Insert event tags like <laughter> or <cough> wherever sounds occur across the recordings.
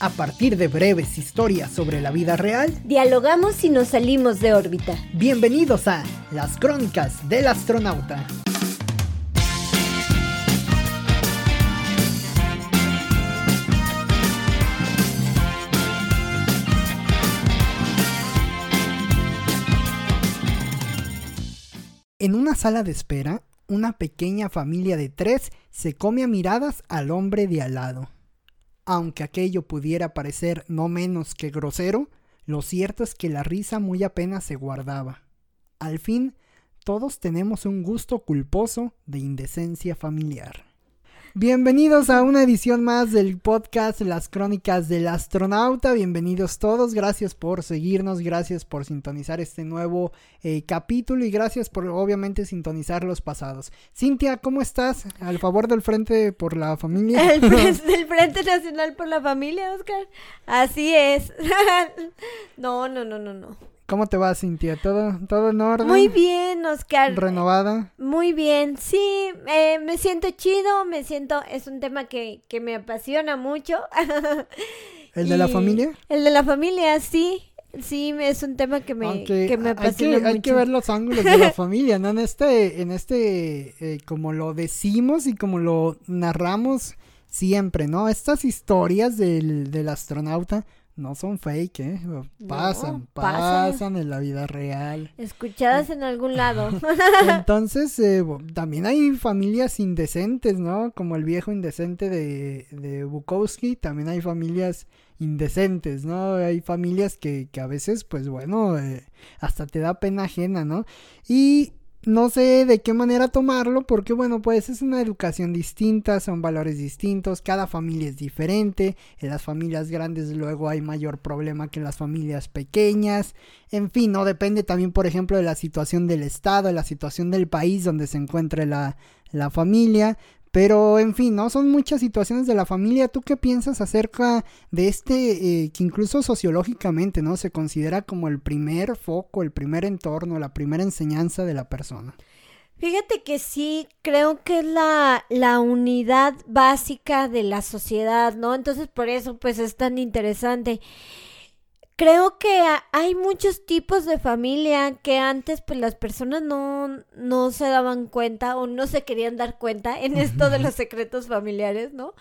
A partir de breves historias sobre la vida real, dialogamos y nos salimos de órbita. Bienvenidos a Las Crónicas del Astronauta. En una sala de espera, una pequeña familia de tres se come a miradas al hombre de al lado. Aunque aquello pudiera parecer no menos que grosero, lo cierto es que la risa muy apenas se guardaba. Al fin, todos tenemos un gusto culposo de indecencia familiar. Bienvenidos a una edición más del podcast Las Crónicas del Astronauta. Bienvenidos todos. Gracias por seguirnos, gracias por sintonizar este nuevo eh, capítulo y gracias por obviamente sintonizar los pasados. Cintia, ¿cómo estás? Al favor del Frente por la Familia. El <laughs> del Frente Nacional por la Familia, Oscar. Así es. <laughs> no, no, no, no, no. ¿Cómo te va, Cintia? ¿Todo, todo en orden? Muy bien, Oscar. ¿Renovada? Muy bien, sí, eh, me siento chido, me siento, es un tema que, que me apasiona mucho. <laughs> ¿El de la familia? El de la familia, sí. Sí, es un tema que me, que me apasiona hay que, Hay que ver los ángulos de la <laughs> familia, ¿no? En este, en este, eh, como lo decimos y como lo narramos siempre, ¿no? Estas historias del, del astronauta no son fake, ¿eh? Pasan, pasan, en la vida real. Escuchadas en algún lado. <laughs> <laughs> Entonces, eh, también hay familias indecentes, ¿no? Como el viejo indecente de, de Bukowski, también hay familias indecentes, ¿no? Hay familias que, que a veces, pues bueno, eh, hasta te da pena ajena, ¿no? Y no sé de qué manera tomarlo porque bueno pues es una educación distinta, son valores distintos, cada familia es diferente, en las familias grandes luego hay mayor problema que en las familias pequeñas, en fin, no depende también por ejemplo de la situación del estado, de la situación del país donde se encuentre la, la familia, pero en fin, ¿no? Son muchas situaciones de la familia. ¿Tú qué piensas acerca de este, eh, que incluso sociológicamente, ¿no? Se considera como el primer foco, el primer entorno, la primera enseñanza de la persona. Fíjate que sí, creo que es la, la unidad básica de la sociedad, ¿no? Entonces por eso pues es tan interesante. Creo que hay muchos tipos de familia que antes pues las personas no, no se daban cuenta o no se querían dar cuenta en esto de los secretos familiares, ¿no?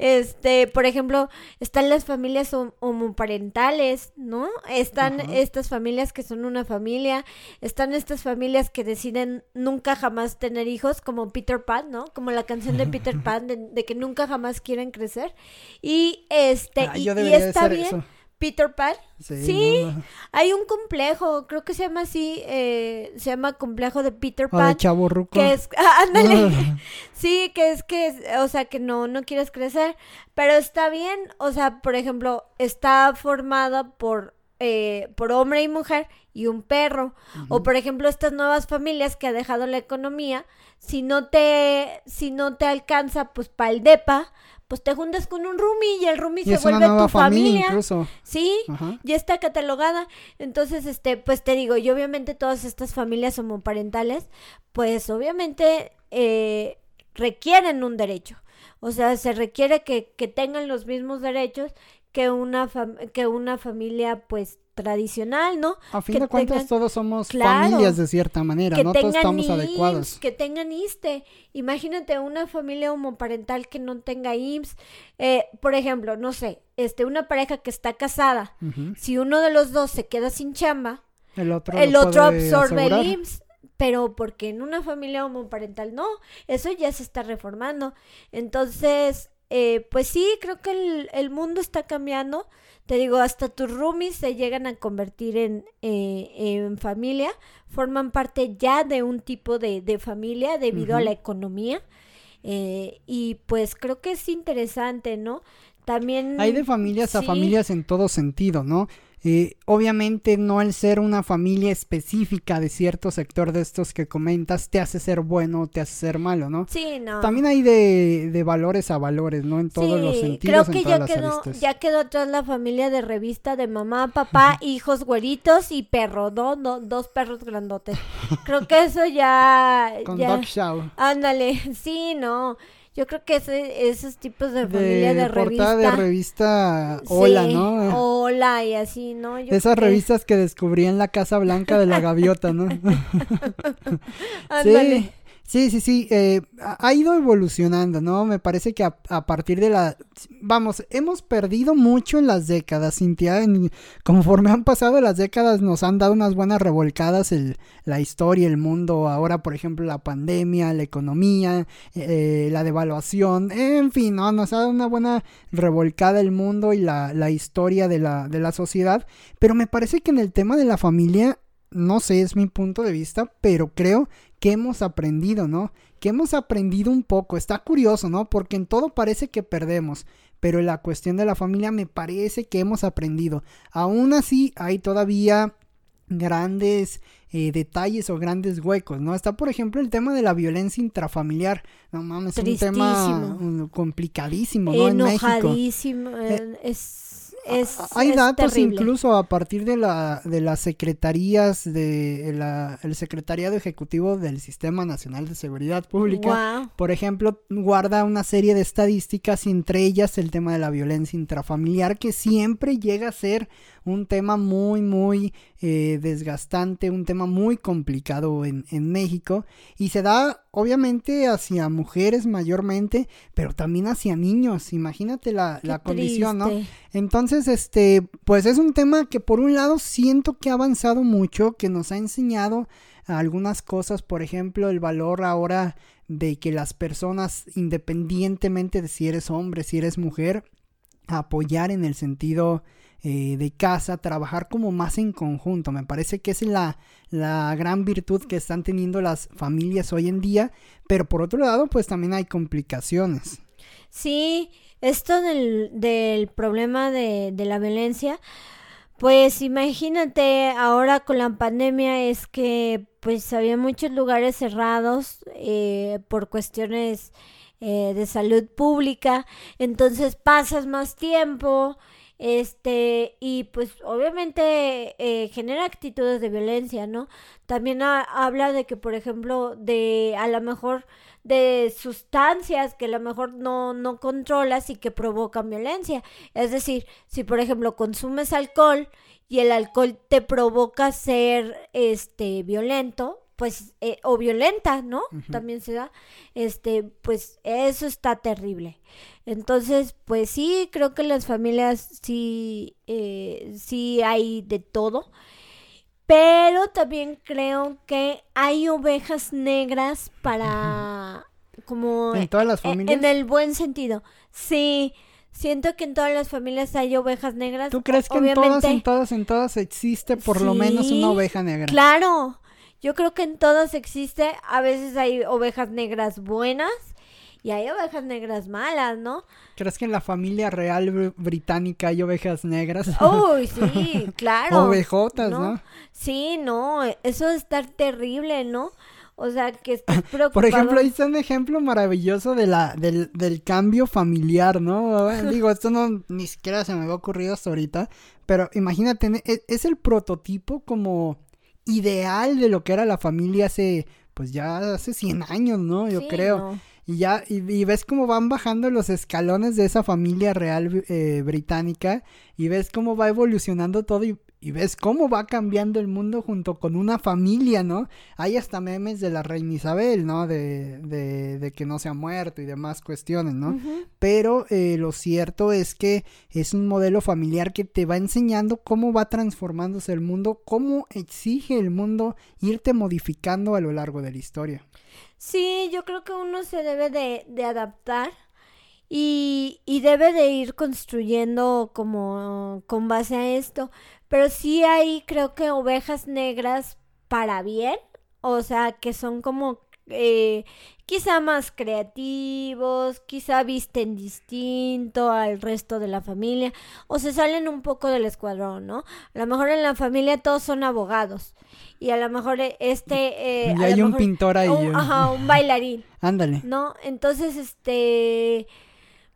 Este, por ejemplo, están las familias homoparentales, ¿no? Están estas familias que son una familia, están estas familias que deciden nunca jamás tener hijos, como Peter Pan, ¿no? Como la canción de Peter <laughs> Pan, de, que nunca jamás quieren crecer. Y este, y, está bien. Peter Pan. Sí, hay un complejo, creo que se llama así, eh, se llama complejo de Peter Pan. Chavo Que es, ah, <laughs> ándale. <laughs> sí, que es que, o sea, que no, no quieres crecer, pero está bien, o sea, por ejemplo, está formada por, eh, por hombre y mujer y un perro. O por ejemplo, estas nuevas familias que ha dejado la economía, si no te, si no te alcanza, pues para el DEPA, pues te juntas con un roomie y el roomie se vuelve tu familia. Incluso. Sí, ya está catalogada. Entonces, este, pues te digo, y obviamente todas estas familias homoparentales, pues obviamente eh, requieren un derecho. O sea, se requiere que, que tengan los mismos derechos que una, que una familia, pues, tradicional, ¿no? A fin de cuentas todos somos familias de cierta manera, no todos estamos adecuados. Que tengan ISTE. Imagínate una familia homoparental que no tenga IMSS. Eh, por ejemplo, no sé, este, una pareja que está casada, si uno de los dos se queda sin chamba, el otro, el otro absorbe el IMSS pero porque en una familia homoparental no, eso ya se está reformando. Entonces, eh, pues sí, creo que el, el, mundo está cambiando. Te digo, hasta tus roomies se llegan a convertir en, eh, en familia, forman parte ya de un tipo de, de familia debido a la economía. Eh, y pues creo que es interesante, ¿no? También... Hay de familias a familias en todo sentido, ¿no? Eh, obviamente no el ser una familia específica de cierto sector de estos que comentas te hace ser bueno o te hace ser malo, ¿no? Sí, no. También hay de, de valores a valores, ¿no? En todos los sentidos. Creo que ya quedó, ya quedó atrás la familia de revista de mamá, papá, hijos güeritos y perro, ¿no? dos perros grandotes. <laughs> Creo que eso ya... Con Dog Show. Ándale, <laughs> sí, no. Yo creo que ese, esos tipos de familia de, revista. de revista Hola, Sí, ¿no? Hola y así, ¿no? Yo esas que- revistas que descubrí en la Casa Blanca de la Gaviota, ¿no? <laughs> <laughs> Sí, sí, sí, sí. eh, ha ido evolucionando, ¿no? Me parece que a, partir de la... Vamos, hemos perdido mucho en las décadas, Cintia. conforme han pasado las décadas nos han dado unas buenas revolcadas el, la historia, el mundo. Ahora, por ejemplo, la pandemia, la economía, eh, la devaluación. En fin, ¿no? Nos ha dado una buena revolcada el mundo y la, la historia de la, de la sociedad. Pero me parece que en el tema de la familia no sé, es mi punto de vista, pero creo que hemos aprendido, ¿no? Que hemos aprendido un poco. Está curioso, ¿no? Porque en todo parece que perdemos, pero en la cuestión de la familia me parece que hemos aprendido. Aún así, hay todavía grandes eh, detalles o grandes huecos, ¿no? Está, por ejemplo, el tema de la violencia intrafamiliar. No mames, es un tema complicadísimo, ¿no? En México. Eh, es, es, Hay es datos terrible. incluso a partir de la de las secretarías de la, el secretariado ejecutivo del Sistema Nacional de Seguridad Pública. Por ejemplo, guarda una serie de estadísticas entre ellas el tema de la violencia intrafamiliar que siempre llega a ser un tema muy muy eh, desgastante, un tema muy complicado en, en México y se da obviamente hacia mujeres mayormente, pero también hacia niños. Imagínate la, la condición, ¿no? Entonces, este, pues es un tema que por un lado siento que ha avanzado mucho, que nos ha enseñado algunas cosas, por ejemplo, el valor ahora de que las personas, independientemente de si eres hombre, si eres mujer, apoyar en el sentido eh, de casa, trabajar como más en conjunto. Me parece que es la, la gran virtud que están teniendo las familias hoy en día, pero por otro lado, pues también hay complicaciones. Sí, esto del, del problema de, de la violencia, pues imagínate ahora con la pandemia es que pues había muchos lugares cerrados eh, por cuestiones eh, de salud pública, entonces pasas más tiempo, este, y pues obviamente eh, genera actitudes de violencia, ¿no? También ha- habla de que, por ejemplo, de a lo mejor de sustancias que a lo mejor no, no controlas y que provocan violencia. Es decir, si por ejemplo consumes alcohol y el alcohol te provoca ser este violento, pues, eh, o violenta, ¿no? También se da, este, pues eso está terrible. Entonces, pues sí, creo que las familias sí, eh, sí hay de todo. Pero también creo que hay ovejas negras para como En todas las e- familias. en el buen sentido. Sí, siento que en todas las familias hay ovejas negras. ¿Tú crees que en todas, en todas, en todas existe por lo menos una oveja negra? Claro, yo creo que en todas existe. A veces hay ovejas negras buenas y hay ovejas negras malas, ¿no? ¿Crees que en la familia real br- británica hay ovejas negras? Uy, sí, <laughs> claro. Ovejotas, ¿no? Sí, no, eso es estar terrible, ¿no? O sea, que estás <laughs> preocupado. Por ejemplo, ahí está un ejemplo maravilloso de la, del, del cambio familiar, ¿no? <laughs> Digo, esto no ni siquiera se me había ocurrido hasta ahorita, pero imagínate, e- es el prototipo como ideal de lo que era la familia hace, pues ya hace 100 años, ¿no? Yo Sí, creo. no. Y ya, y, y ves cómo van bajando los escalones de esa familia real eh, británica y ves cómo va evolucionando todo y, y ves cómo va cambiando el mundo junto con una familia, ¿no? Hay hasta memes de la reina Isabel, ¿no? De, de, de que no se ha muerto y demás cuestiones, ¿no? Pero eh, lo cierto es que es un modelo familiar que te va enseñando cómo va transformándose el mundo, cómo exige el mundo irte modificando a lo largo de la historia. Sí, yo creo que uno se debe de, de adaptar y, y debe de ir construyendo como con base a esto. Pero sí hay, creo que ovejas negras para bien, o sea, que son como eh, quizá más creativos, quizá visten distinto al resto de la familia, o se salen un poco del escuadrón, ¿no? A lo mejor en la familia todos son abogados y a lo mejor <laughs> eh, este... eh, y hay un mejor- pintor ahí. un- ¿eh? ajá, un bailarín, <laughs> Ándale. ¿no? Entonces, este,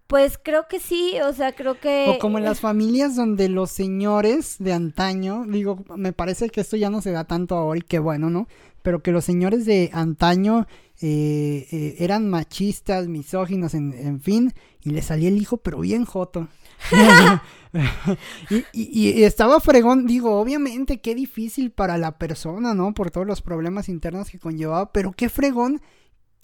Pues creo que sí, o sea, creo que... O como en las familias donde los señores de antaño, digo, me parece que esto ya no se da tanto ahora y qué bueno, ¿no? Pero que los señores de antaño eh, eh, eran machistas, misóginos, en, fin, y le salía el hijo, pero bien joto. <laughs> y, y, estaba fregón, digo, obviamente qué difícil para la persona, ¿no? Por todos los problemas internos que conllevaba, pero qué fregón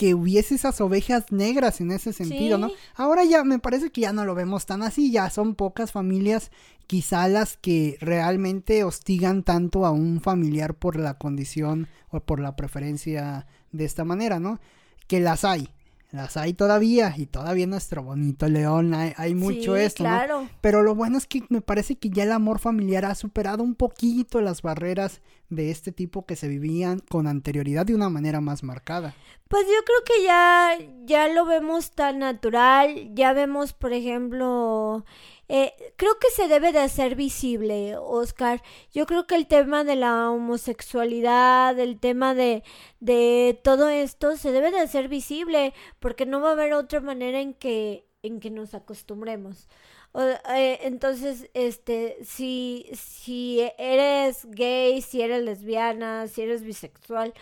que hubiese esas ovejas negras en ese sentido, ¿no? Ahora ya me parece que ya no lo vemos tan así, ya son pocas familias quizá las que realmente hostigan tanto a un familiar por la condición o por la preferencia de esta manera, ¿no? Que las hay, las hay todavía y todavía nuestro bonito león hay, hay mucho sí, esto claro. ¿no? pero lo bueno es que me parece que ya el amor familiar ha superado un poquito las barreras de este tipo que se vivían con anterioridad de una manera más marcada pues yo creo que ya ya lo vemos tan natural ya vemos por ejemplo eh, creo que se debe de hacer visible, Oscar. Yo creo que el tema de la homosexualidad, el tema de, de todo esto, se debe de hacer visible, porque no va a haber otra manera en que, en que nos acostumbremos. Eh, entonces, este, si, si eres gay, si eres lesbiana, si eres bisexual,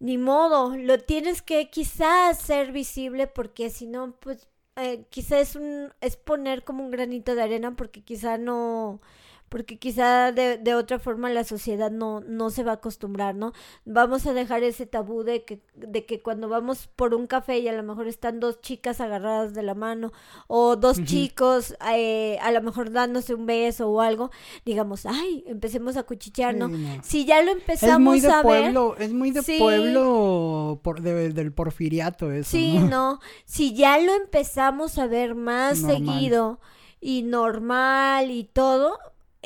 ni modo, lo tienes que quizás hacer visible porque si no, pues eh, quizá es un es poner como un granito de arena porque quizá no porque quizá de, de, otra forma la sociedad no, no se va a acostumbrar, ¿no? Vamos a dejar ese tabú de que, de que cuando vamos por un café y a lo mejor están dos chicas agarradas de la mano o dos uh -huh. chicos eh, a lo mejor dándose un beso o algo, digamos, ay, empecemos a cuchichear, ¿no? Sí, no. Si ya lo empezamos es muy de a pueblo, ver... Es muy de sí. pueblo por, de, del porfiriato eso, Sí, ¿no? no. Si ya lo empezamos a ver más Normal. seguido y normal y todo,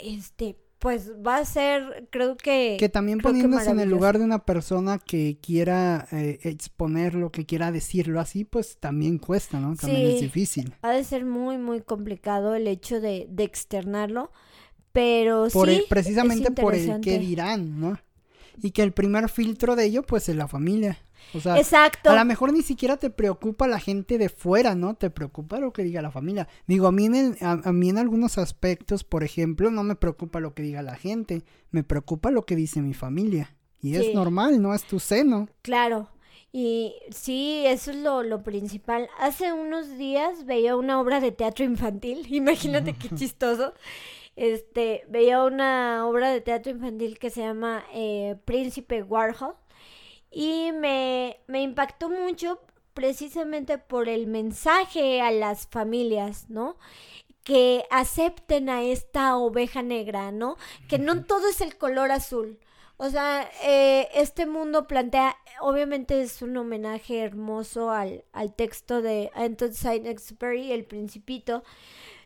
este, pues va a ser, creo que... Que también poniéndose en el lugar de una persona que quiera eh, exponerlo, que quiera decirlo así, pues también cuesta, ¿no? También Sí. es difícil. Ha de ser muy, muy complicado el hecho de, de externarlo, pero Por sí, el- precisamente es por el que dirán, ¿no? Y que el primer filtro de ello, pues es la familia. O sea, Exacto. a lo mejor ni siquiera te preocupa la gente de fuera, ¿no? Te preocupa lo que diga la familia. Digo, a mí en, el- a, a mí en algunos aspectos, por ejemplo, no me preocupa lo que diga la gente, me preocupa lo que dice mi familia. Y Sí. es normal, no es tu seno. Claro. Y sí, eso es lo, lo principal. Hace unos días veía una obra de teatro infantil. <laughs> Imagínate qué <laughs> chistoso. Este, veía una obra de teatro infantil que se llama eh, Príncipe Warhol. Y me, me impactó mucho precisamente por el mensaje a las familias, ¿no? Que acepten a esta oveja negra, ¿no? Que no todo es el color azul. O sea, eh, este mundo plantea, obviamente es un homenaje hermoso al, al texto de Anton Saint-Exupéry, El Principito,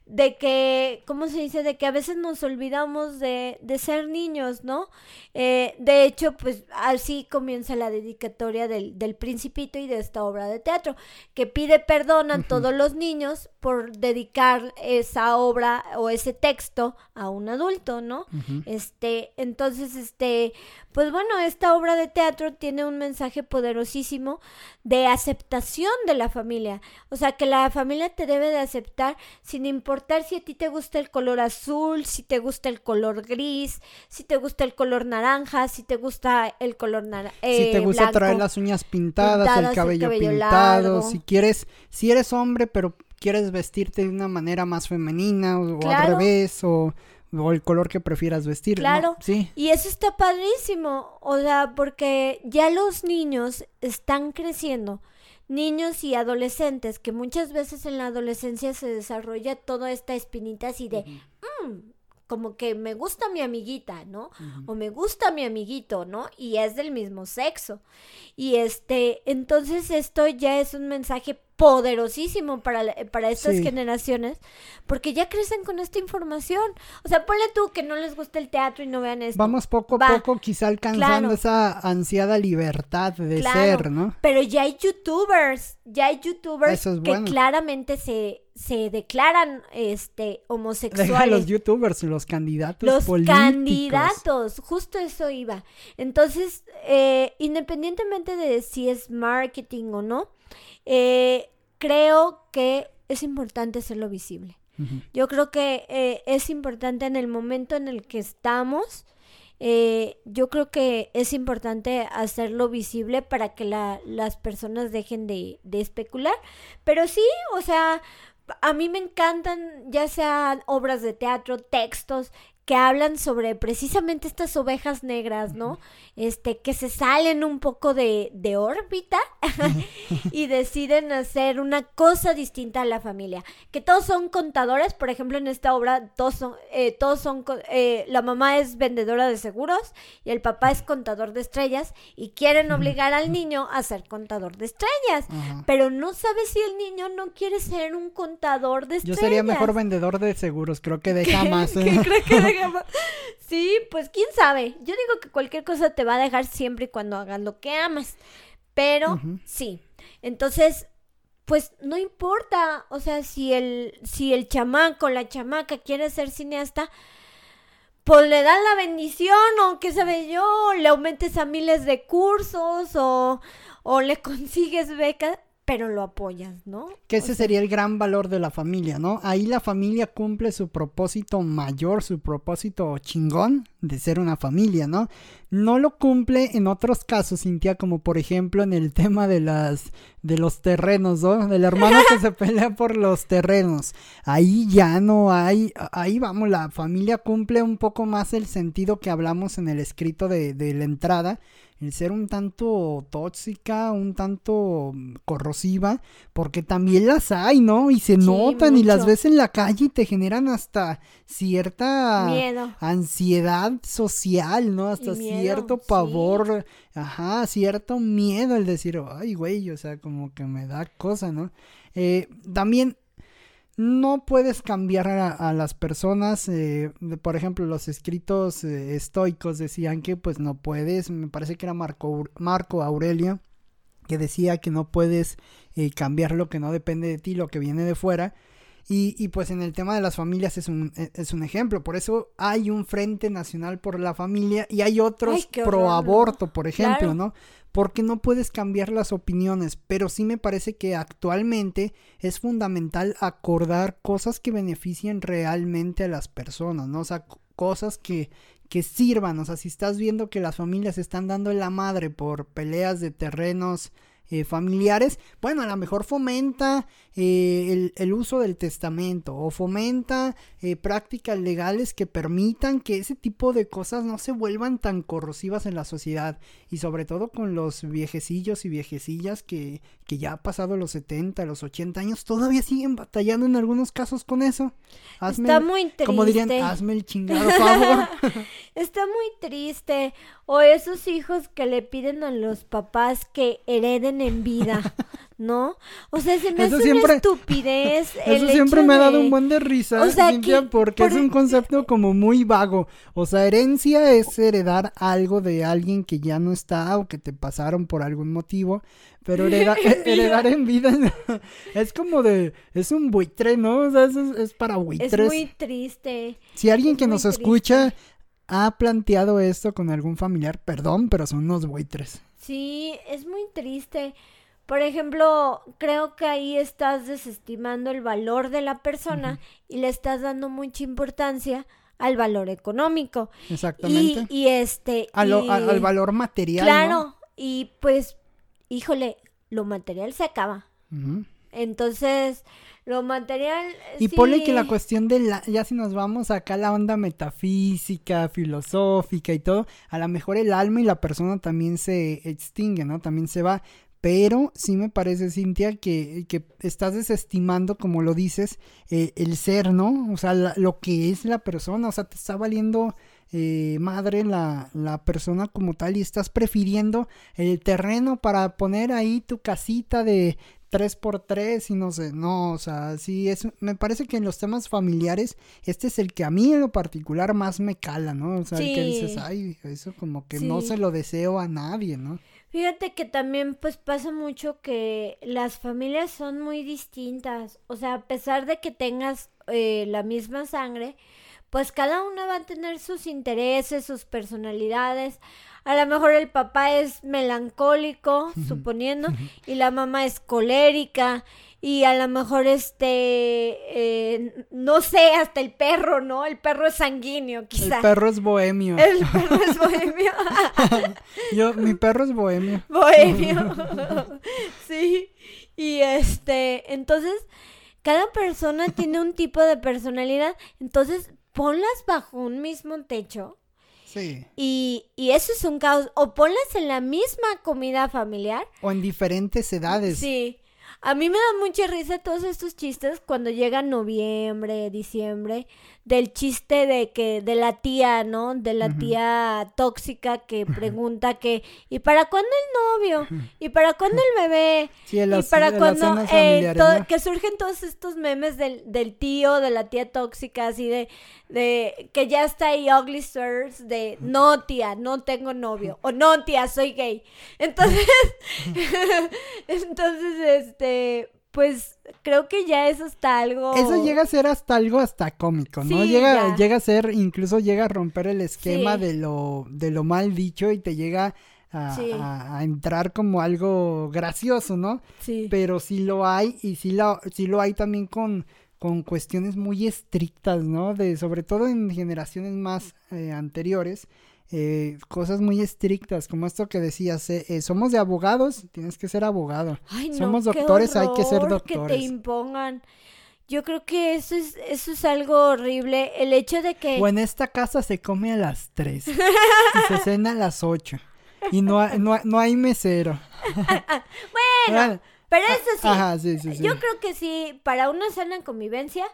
de que, ¿cómo se dice? De que a veces nos olvidamos de, de ser niños, ¿no? Eh, de hecho, pues así comienza la dedicatoria del, del Principito y de esta obra de teatro, que pide perdón a todos los niños por dedicar esa obra o ese texto a un adulto, ¿no? Este, entonces, este, pues bueno, esta obra de teatro tiene un mensaje poderosísimo de aceptación de la familia. O sea, que la familia te debe de aceptar sin importar si a ti te gusta el color azul, si te gusta el color gris, si te gusta el color naranja, si te gusta el color naranja. si te gusta traer las uñas pintadas, Pintadas, el el cabello, cabello pintado, largo. si quieres, si eres hombre pero quieres vestirte de una manera más femenina o, al revés o, o el color que prefieras vestir, ¿no? Claro. Sí. Y eso está padrísimo, o sea, porque ya los niños están creciendo, niños y adolescentes, que muchas veces en la adolescencia se desarrolla toda esta espinita así de, "Mm, como que me gusta mi amiguita, ¿no? O me gusta mi amiguito, ¿no? Y es del mismo sexo. Y este, entonces esto ya es un mensaje poderosísimo para, para estas Sí. generaciones, porque ya crecen con esta información. O sea, ponle tú que no les gusta el teatro y no vean esto. Vamos poco a Va. poco quizá alcanzando Claro. esa ansiada libertad de Claro. ser, ¿no? Pero ya hay youtubers, ya hay youtubers que claramente se, se declaran este Deja a homosexuales. los youtubers, los candidatos Los políticos. candidatos, justo eso iba. Entonces, eh, independientemente de si es marketing o no, eh, creo que es importante hacerlo visible. Yo creo que eh, es importante en el momento en el que estamos, eh, yo creo que es importante hacerlo visible para que las personas dejen de, de especular. Pero sí, o sea, a mí me encantan ya sean obras de teatro, textos, que hablan sobre precisamente estas ovejas negras, ¿no? Este, que se salen un poco de, de órbita <laughs> y deciden hacer una cosa distinta a la familia. Que todos son contadores, por ejemplo, en esta obra, todos son, eh, todos son, eh, la mamá es vendedora de seguros y el papá es contador de estrellas y quieren obligar al niño a ser contador de estrellas, pero no sabe si el niño no quiere ser un contador de estrellas. Yo sería mejor vendedor de seguros, creo que <laughs> deja más. ¿eh? que Sí, pues quién sabe. Yo digo que cualquier cosa te va a dejar siempre y cuando hagas lo que amas. Pero sí. Entonces, pues no importa. O sea, si el, si el chamaco, la chamaca quiere ser cineasta, pues le das la bendición o qué sabe yo, le aumentes a miles de cursos o, o le <laughs> consigues becas pero lo apoyas, ¿no? Que ese sería el gran valor de la familia, ¿no? Ahí la familia cumple su propósito mayor, su propósito chingón de ser una familia, ¿no? No lo cumple en otros casos, Cintia, como por ejemplo en el <laughs> tema de las de los terrenos, ¿no? Del hermano que se pelea por los terrenos. Ahí ya no hay, ahí vamos, la familia cumple un poco más el sentido que hablamos en el escrito de, de la entrada el ser un tanto tóxica, un tanto mm, corrosiva, porque también las hay, ¿no? Y se notan y las ves en la calle y te generan hasta cierta ansiedad social, ¿no? Hasta cierto pavor, ajá, cierto miedo el decir, ay, güey, o sea, como que me da cosa, ¿no? Eh, también no puedes cambiar a, las personas. Eh, por ejemplo, los escritos eh, estoicos decían que pues no puedes. Me parece que era Marco, Marco Aurelio que decía que no puedes eh, cambiar lo que no depende de ti, lo que viene de fuera. Y, y, pues en el tema de las familias es un, e, es un ejemplo. Por eso hay un Frente Nacional por la Familia y hay otros pro aborto, por ejemplo, ¿no? porque no puedes cambiar las opiniones, pero sí me parece que actualmente es fundamental acordar cosas que beneficien realmente a las personas, ¿no? O sea, cosas que, que sirvan, o sea, si estás viendo que las familias están dando la madre por peleas de terrenos, eh, familiares, bueno, a lo mejor fomenta eh, el, uso del testamento o fomenta eh, prácticas legales que permitan que ese tipo de cosas no se vuelvan tan corrosivas en la sociedad y sobre todo con los viejecillos y viejecillas que, que ya ha pasado los 70, los 80 años, todavía siguen batallando en algunos casos con eso. Está muy triste. Como dirían, hazme el chingado favor. <laughs> Está muy triste. O esos hijos que le piden a los papás que hereden en vida. <laughs> ¿no? O sea, se me hace una estupidez. <laughs> Eso siempre me ha dado un buen de risa, Cintia, porque es un concepto como muy vago. O sea, herencia es heredar algo de alguien que ya no está o que te pasaron por algún motivo. Pero <laughs> heredar en vida es como de. Es un buitre, ¿no? O sea, es, para buitres. Es muy triste. Si alguien que nos escucha ha planteado esto con algún familiar, perdón, pero son unos buitres. Sí, es muy triste. Por ejemplo, creo que ahí estás desestimando el valor de la persona y le estás dando mucha importancia al valor económico. Exactamente. Y, este... al valor material. Claro, y pues, híjole, lo material se acaba. Entonces, lo material... Y pone que la cuestión de la... Ya si nos vamos acá a la onda metafísica, filosófica y todo, a lo mejor el alma y la persona también se extingue, ¿no? También se va. Pero sí me parece, Cintia, que, que estás desestimando, como lo dices, eh, el ser, ¿no? O sea, lo que es la persona, o sea, te está valiendo eh, madre la, la, persona como tal y estás prefiriendo el terreno para poner ahí tu casita de 3x3 y no sé, no, o sea, sí, es, me parece que en los temas familiares este es el que a mí en lo particular más me cala, ¿no? O sea, el que dices, ay, eso como que no se lo deseo a nadie, ¿no? Fíjate que también pues pasa mucho que las familias son muy distintas. O sea, a pesar de que tengas eh, la misma sangre, pues cada una va a tener sus intereses, sus personalidades. A lo mejor el papá es melancólico, suponiendo, y la mamá es colérica. y a lo mejor este, eh, no sé, hasta el perro, ¿no? El perro es sanguíneo, quizá. El perro es bohemio. El perro es bohemio. <laughs> Yo, mi perro es bohemio. Bohemio. <laughs> sí. Y este, entonces, cada persona tiene un tipo de personalidad, entonces ponlas bajo un mismo techo. Sí. Y, y eso es un caos. O ponlas en la misma comida familiar. O en diferentes edades. Sí. A mí me da mucha risa todos estos chistes cuando llega noviembre, diciembre, del chiste de que de la tía, ¿no? De la tía tóxica que pregunta que ¿y para cuándo el novio? ¿Y para cuándo el bebé? Sí, y para cenas eh, que surgen todos estos memes del, del tío, de la tía tóxica, así de, de que ya está ahí ugly Sirs, de no tía, no tengo novio, o no tía, soy gay. Entonces, <laughs> entonces, este, pues creo que ya eso está algo. Eso llega a ser hasta algo hasta cómico, ¿no? Sí, llega, ya. llega a ser, incluso llega a romper el esquema Sí. de lo, de lo mal dicho y te llega a, Sí. a- a entrar como algo gracioso, ¿no? Sí. Pero sí lo hay y sí lo, sí lo hay también con, con cuestiones muy estrictas, ¿no? De, sobre todo en generaciones más eh, anteriores. Eh, cosas muy estrictas, como esto que decías, eh, eh, somos de abogados, tienes que ser abogado. Ay, no, somos qué doctores, hay que ser horror Que te doctores. impongan. Yo creo que eso es, eso es algo horrible. El hecho de que. O en esta casa se come a las 3 <laughs> y se cena a las 8 y no, no, no hay mesero. <laughs> bueno, pero eso sí. Ajá, sí, sí, sí. Yo creo que sí, para una sana convivencia,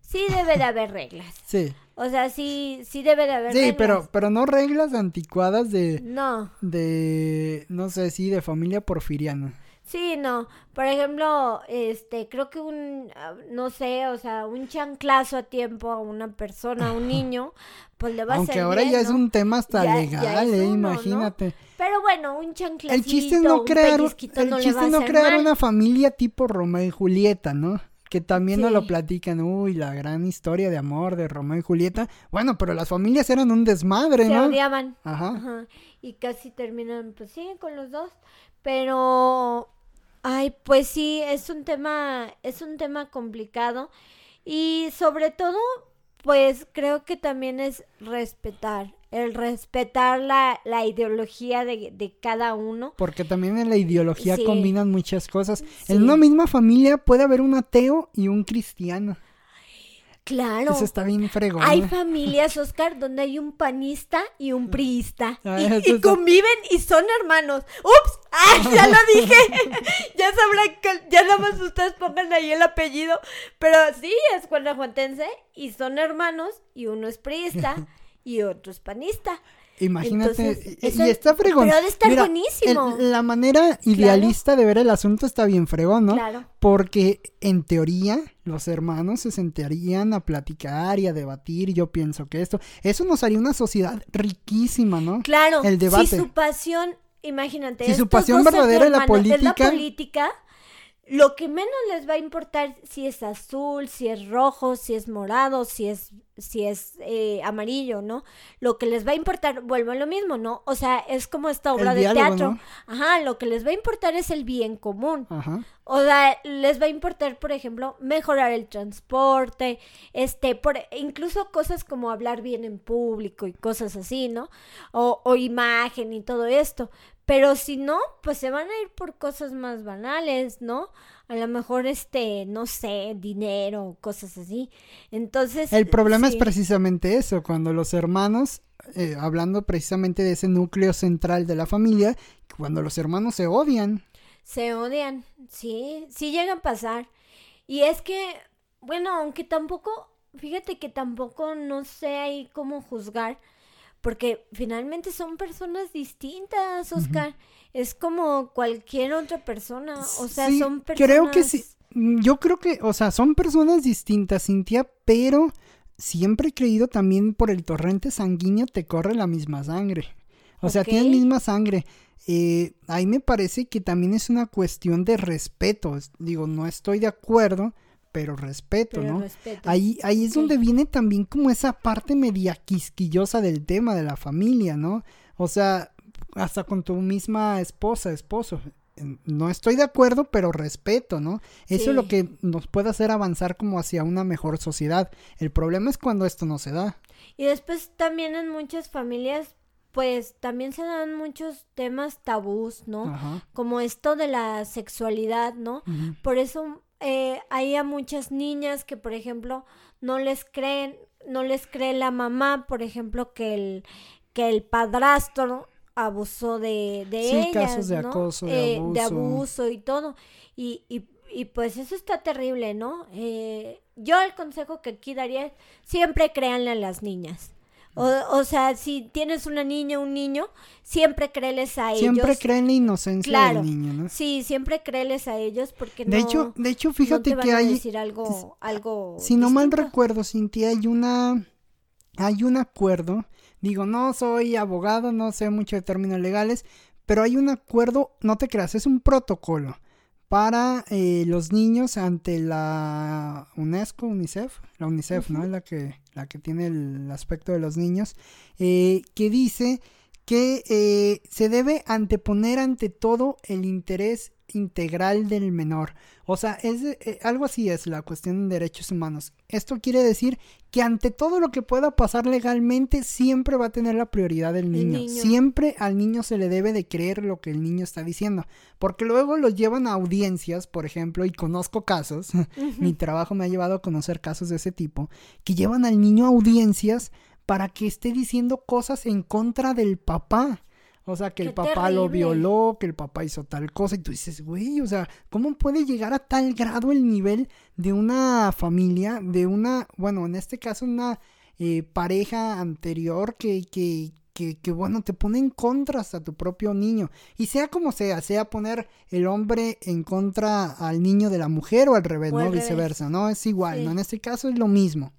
sí debe de haber reglas. Sí, O sea, sí, sí debe de haber sí, reglas. pero, pero no reglas anticuadas de, No, de, no sé, sí, de familia porfiriana. sí, no. Por ejemplo, este, creo que un, ah, no sé, o sea, un chanclazo a tiempo a una persona, a un <laughs> niño, pues le va a Aunque ahora bien, ya es un tema hasta Ya- ya legal, eh, imagínate. Pero bueno, un chanclacito, El chiste es no crear, el no chiste no crear mal. una familia tipo Romeo y Julieta, ¿no? Que también nos lo Sí. platican, uy, la gran historia de amor de Romeo y Julieta. Bueno, pero las familias eran un desmadre, Se ¿no? odiaban. Ajá. Ajá. Y casi terminan, pues sí, con los dos. Pero, ay, pues sí, es un tema, es un tema complicado. Y sobre todo, pues creo que también es respetar, el respetar la, la ideología de, de cada uno. Porque también en la ideología Sí. combinan muchas cosas. Sí. En una misma familia puede haber un ateo y un cristiano. Claro. Eso está bien fregón. Hay ¿eh? familias, Oscar, donde hay un panista y un priista. Ah, y, conviven y son hermanos. ¡Ups! ¡Ah! Ya lo dije. <laughs> ya sabrán que ya nada más ustedes pongan ahí el apellido. Pero sí, es guanajuatense y son hermanos y uno es priista <laughs> y otro es panista. Imagínate, Entonces, y- eso- y está fregón. pero ha de estar Mira, buenísimo. el- la manera idealista de ver el asunto está bien fregón, ¿no? Claro. Porque en teoría los hermanos se sentarían a platicar y a debatir. Yo pienso que esto, eso nos haría una sociedad riquísima, ¿no? Claro. El debate. Si su pasión, imagínate. Si su pasión verdadera es la política. la política, lo que menos les va a importar si es azul, si es rojo, si es morado, si es, si es eh, amarillo, ¿no? Lo que les va a importar, vuelvo a lo mismo, ¿no? O sea, es como esta obra El de diálogo, teatro. ¿no? Ajá, lo que les va a importar es el bien común. Ajá. O sea, les va a importar, por ejemplo, mejorar el transporte, este, por, incluso cosas como hablar bien en público y cosas así, ¿no? O, o imagen y todo esto. Pero si no, pues se van a ir por cosas más banales, ¿no? A lo mejor, este, no sé, dinero, cosas así. Entonces. El problema es precisamente eso, cuando los hermanos, eh, hablando precisamente de ese núcleo central de la familia, cuando los hermanos se odian. Se odian, sí, sí llegan a pasar. Y es que, bueno, aunque tampoco, fíjate que tampoco no sé ahí cómo juzgar, porque finalmente son personas distintas, Oscar. Es como cualquier otra persona, o sea, Sí, son personas... Creo que sí. Mm, Yo creo que, o sea, son personas distintas, Cintia, pero siempre he creído también por el torrente sanguíneo te corre la misma sangre. O sea, Ok. tienes misma sangre. Eh, ahí me parece que también es una cuestión de respeto. Es- Digo, no estoy de acuerdo, pero respeto, Pero ¿no? respeto. Ahí, ahí es donde viene también como esa parte media quisquillosa del tema de la familia, ¿no? O sea, hasta con tu misma esposa, esposo. no estoy de acuerdo, pero respeto, ¿no? Eso es lo que nos puede hacer avanzar como hacia una mejor sociedad. El problema es cuando esto no se da. Y después también en muchas familias, pues también se dan muchos temas tabús, ¿no? Ajá. Como esto de la sexualidad, ¿no? Por eso eh, hay a muchas niñas que, por ejemplo, no les creen, no les cree la mamá, por ejemplo, que el, que el padrastro abusó de, de Sí, ellas, casos de ¿no? acoso, de Eh, de abuso. abuso y todo. Y, y, y pues eso está terrible, ¿no? Eh, yo el consejo que aquí daría es siempre créanle a las niñas. O, o sea, si tienes una niña o un niño, siempre créeles a Siempre ellos. creen la inocencia Claro. del niño, ¿no? Sí, siempre créeles a ellos porque no De hecho, de hecho, no fíjate van que a hay, decir algo, algo si no mal recuerdo, Cintia, hay una, hay un acuerdo. Digo, no soy abogado, no sé mucho de términos legales, pero hay un acuerdo, no te creas, es un protocolo para eh, los niños ante la UNESCO, UNICEF, la UNICEF, ¿no? Es la que, la que tiene el aspecto de los niños, eh, que dice que eh, se debe anteponer ante todo el interés integral del menor. O sea, es eh, algo así es la cuestión de derechos humanos. Esto quiere decir que ante todo lo que pueda pasar legalmente siempre va a tener la prioridad del niño. niño. Siempre al niño se le debe de creer lo que el niño está diciendo, porque luego los llevan a audiencias, por ejemplo, y conozco casos, <laughs> mi trabajo me ha llevado a conocer casos de ese tipo, que llevan al niño a audiencias para que esté diciendo cosas en contra del papá. O sea, que el papá lo violó, que el papá hizo tal cosa, y tú dices, güey, o sea, ¿cómo puede llegar a tal grado el nivel de una familia, de una, bueno, en este caso una eh, pareja anterior que, que, que, que, bueno, te pone en contra hasta tu propio niño? Y sea como sea, sea poner el hombre en contra al niño de la mujer o al revés, O ¿no? revés. Viceversa, ¿no? Es igual, Sí. ¿no? En este caso es lo mismo.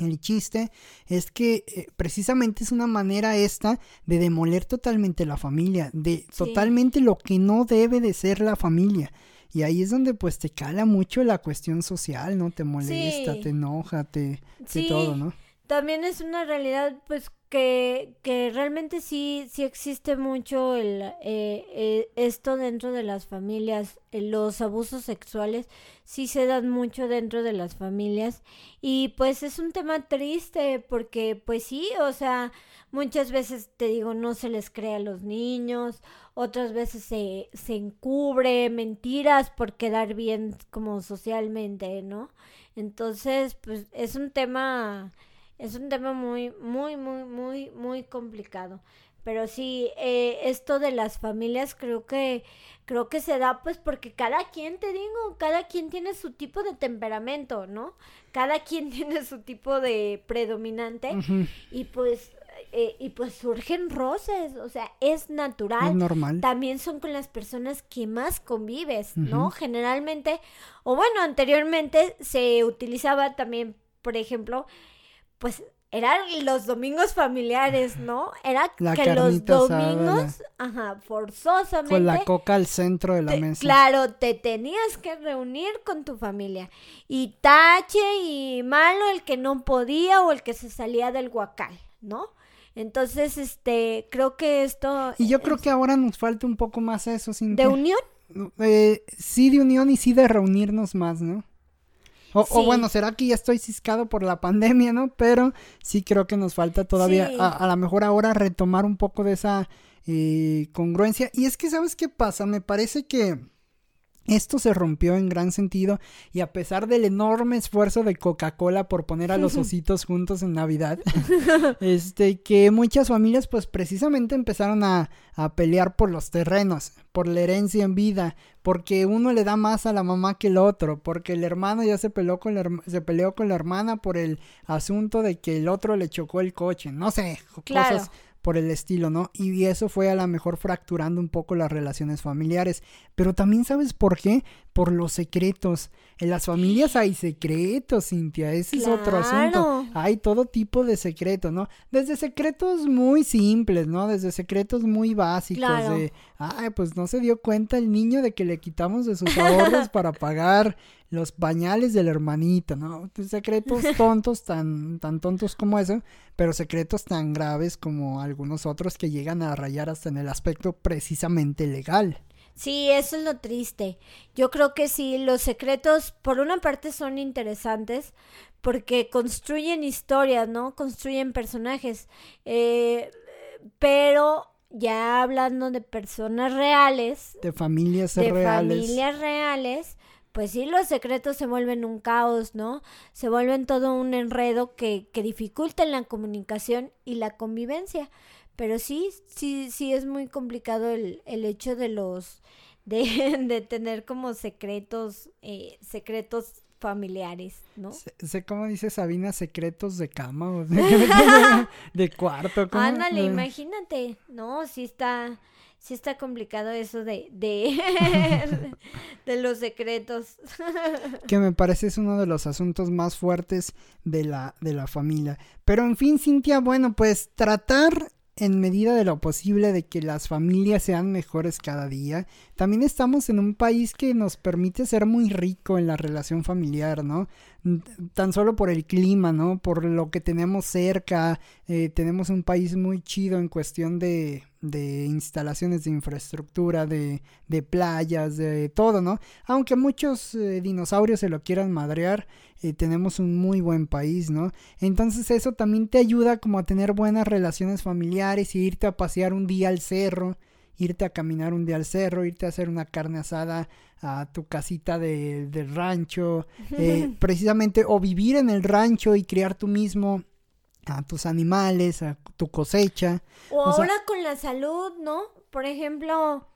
El chiste es que eh, precisamente es una manera esta de demoler totalmente la familia, de Sí. totalmente lo que no debe de ser la familia. Y ahí es donde pues te cala mucho la cuestión social, ¿no? Te molesta, Sí. te enoja, te, te Sí. todo, ¿no? También es una realidad, pues, que, que realmente sí, sí existe mucho el, eh, eh, esto dentro de las familias, eh, los abusos sexuales sí se dan mucho dentro de las familias y pues es un tema triste porque pues sí, o sea, muchas veces te digo, no se les cree a los niños, otras veces se, se encubre mentiras por quedar bien como socialmente, ¿no? Entonces, pues es un tema es un tema muy, muy, muy, muy, muy complicado. Pero sí, eh, esto de las familias creo que, creo que se da pues porque cada quien, te digo, cada quien tiene su tipo de temperamento, ¿no? Cada quien <laughs> tiene su tipo de predominante y pues, eh, y pues surgen roces, o sea, es Es natural normal. también son con las personas que más convives, ¿no? Generalmente, o bueno, anteriormente se utilizaba también, por ejemplo, pues eran los domingos familiares, ¿no? Era La que los domingos, ajá, forzosamente. Con la coca al centro de la te- mesa. claro, te tenías que reunir con tu familia. Y tache y malo el que no podía o el que se salía del guacal, ¿no? Entonces, este, creo que esto Y yo creo que ahora nos falta un poco más eso, sin de unión eh, sí de unión y sí de reunirnos más, ¿no? O, o bueno, será que ya estoy ciscado por la pandemia, ¿no? Pero sí creo que nos falta todavía, Sí. a, a lo mejor ahora retomar un poco de esa eh, congruencia. Y es que, ¿sabes qué pasa? Me parece que esto se rompió en gran sentido y a pesar del enorme esfuerzo de Coca-Cola por poner a los <laughs> ositos juntos en Navidad, <laughs> este que muchas familias pues precisamente empezaron a, a pelear por los terrenos, por la herencia en vida, porque uno le da más a la mamá que el otro, porque el hermano ya se peleó con la, se peleó con la hermana por el asunto de que el otro le chocó el coche, no sé, Claro. cosas por el estilo, ¿no? Y eso fue a lo mejor fracturando un poco las relaciones familiares. Pero también sabes por qué? Por los secretos. En las familias hay secretos, Cintia. Ese es otro asunto. Hay todo tipo de secretos, ¿no? Desde secretos muy simples, ¿no? Desde secretos muy básicos Claro. de, ay, pues no se dio cuenta el niño de que le quitamos de sus ahorros <laughs> para pagar los pañales del hermanito, ¿no? Pues, Secretos <laughs> tontos, tan, tan tontos como eso, pero secretos tan graves como algunos otros que llegan a rayar hasta en el aspecto precisamente legal. Sí, eso es lo triste. Yo creo que sí, los secretos por una parte son interesantes porque construyen historias, ¿no? Construyen personajes. Eh, pero ya hablando de personas reales. De familias de reales. familias reales. Pues sí, los secretos se vuelven un caos, ¿no? Se vuelven todo un enredo que, que dificultan la comunicación y la convivencia. Pero sí, sí, sí es muy complicado el, el hecho de los, <laughs> de, de tener como secretos, eh, secretos familiares, ¿no? Sé, cómo dice Sabina, secretos de cama o <laughs> de, de, cuarto. ¿cómo? Ándale, imagínate, no, sí está, sí está complicado eso de, de, <laughs> de los secretos. <laughs> que me parece es uno de los asuntos más fuertes de la, de la familia. Pero en fin, Cintia, bueno, pues tratar en medida de lo posible de que las familias sean mejores cada día. También estamos en un país que nos permite ser muy rico en la relación familiar, ¿no? Tan solo por el clima, ¿no? Por lo que tenemos cerca. Eh, tenemos un país muy chido en cuestión de, de instalaciones de infraestructura, de, de, playas, de todo, ¿no? Aunque muchos eh, dinosaurios se lo quieran madrear, eh, tenemos un muy buen país, ¿no? Entonces eso también te ayuda como a tener buenas relaciones familiares y irte a pasear un día al cerro, irte a caminar un día al cerro, irte a hacer una carne asada a tu casita de, del rancho, eh, precisamente, o vivir en el rancho y criar tú mismo a tus animales, a tu cosecha. O, ahora con la salud, ¿no? Por ejemplo,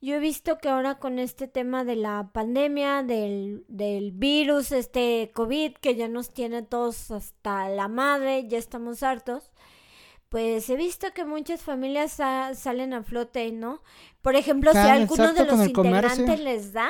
yo he visto que ahora con este tema de la pandemia, del, del virus, este COVID, que ya nos tiene todos hasta la madre, ya estamos hartos, pues he visto que muchas familias salen a flote, ¿no? Por ejemplo, si alguno de los integrantes les da,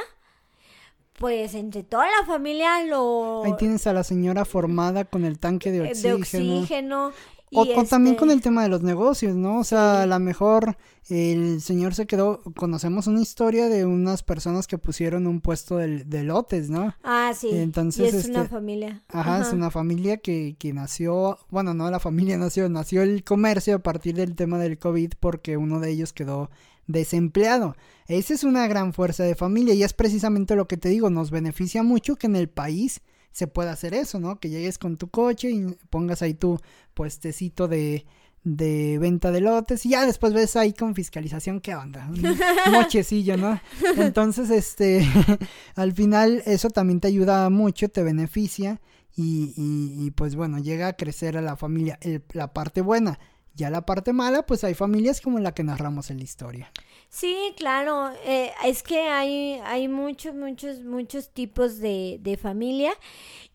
pues entre toda la familia lo... Ahí tienes a la señora formada con el tanque de oxígeno. De oxígeno o, también con este el tema de los negocios, ¿no? O sea, a lo mejor el señor se quedó, conocemos una historia de unas personas que pusieron un puesto de, de lotes, ¿no? Ah, sí. Entonces, y es una este, familia. Ajá, es una familia que, que nació, bueno, no la familia nació, nació el comercio a partir del tema del COVID porque uno de ellos quedó desempleado. Esa es una gran fuerza de familia y es precisamente lo que te digo, nos beneficia mucho que en el país se pueda hacer eso, ¿no? Que llegues con tu coche y pongas ahí tu puestecito de, de venta de lotes y ya después ves ahí con fiscalización qué onda, un <laughs> mochecillo, ¿no? Entonces, este, <laughs> al final eso también te ayuda mucho, te beneficia y, y, pues bueno, llega a crecer a la familia. la parte buena, ya la parte mala, pues hay familias como la que narramos en la historia. Sí, claro, eh, es que hay, hay muchos, muchos, muchos tipos de, de familia.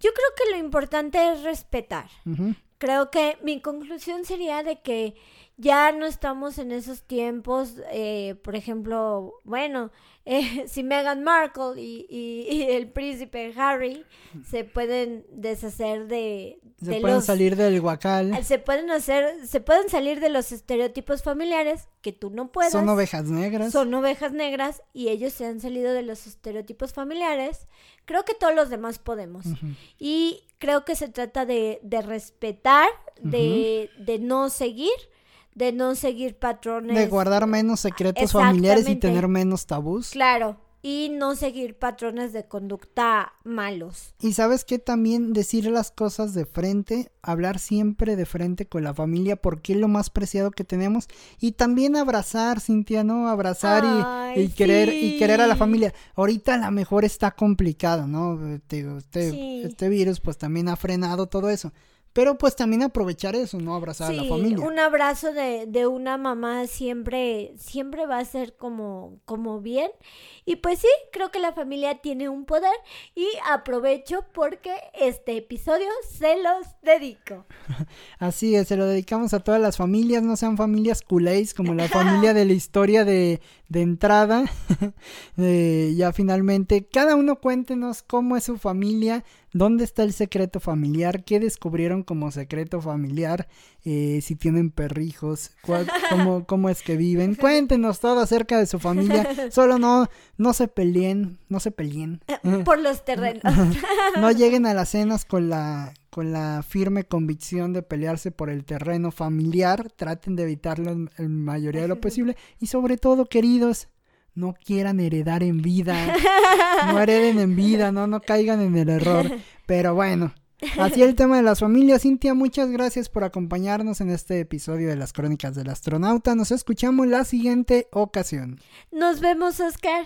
Yo creo que lo importante es respetar. Creo que mi conclusión sería de que ya no estamos en esos tiempos, eh, por ejemplo, bueno, eh, <laughs> si Meghan Markle <laughs> y, el príncipe Harry se pueden deshacer de, se pueden salir del guacal. se pueden hacer se pueden salir de los estereotipos familiares que tú no puedes son ovejas negras. Son ovejas negras y ellos se han salido de los estereotipos familiares. Creo que todos los demás podemos. Y creo que se trata de, de respetar de, de no seguir de no seguir patrones. De guardar menos secretos familiares y tener menos tabús. Claro, y no seguir patrones de conducta malos. Y sabes que también decir las cosas de frente, hablar siempre de frente con la familia porque es lo más preciado que tenemos y también abrazar, Cintia, ¿no? Abrazar y, querer y querer a la familia. Ahorita a lo mejor está complicado, ¿no? Este, este, este virus pues también ha frenado todo eso. Pero pues también aprovechar eso, ¿no? Abrazar a la familia. Un abrazo de, de, una mamá siempre, siempre va a ser como, como bien. Y pues sí, creo que la familia tiene un poder y aprovecho porque este episodio se los dedico. <laughs> Así es, se lo dedicamos a todas las familias, no sean familias culés como la <laughs> familia de la historia de, de entrada. <laughs> eh, ya finalmente, cada uno cuéntenos cómo es su familia, ¿Dónde está el secreto familiar? ¿Qué descubrieron como secreto familiar? Eh, si tienen perrijos, <laughs> cómo, cómo, es que viven. Cuéntenos todo acerca de su familia. <laughs> Solo no, no se peleen, no se peleen. Eh, por los terrenos. <laughs> no lleguen a las cenas con la, con la firme convicción de pelearse por el terreno familiar. Traten de evitarlo en mayoría de lo posible. Y sobre todo, queridos, no quieran heredar en vida. No hereden en vida, no, no caigan en el error. Pero bueno, así el tema de las familias. Cintia, muchas gracias por acompañarnos en este episodio de las Crónicas del Astronauta. Nos escuchamos la siguiente ocasión. Nos vemos, Oscar.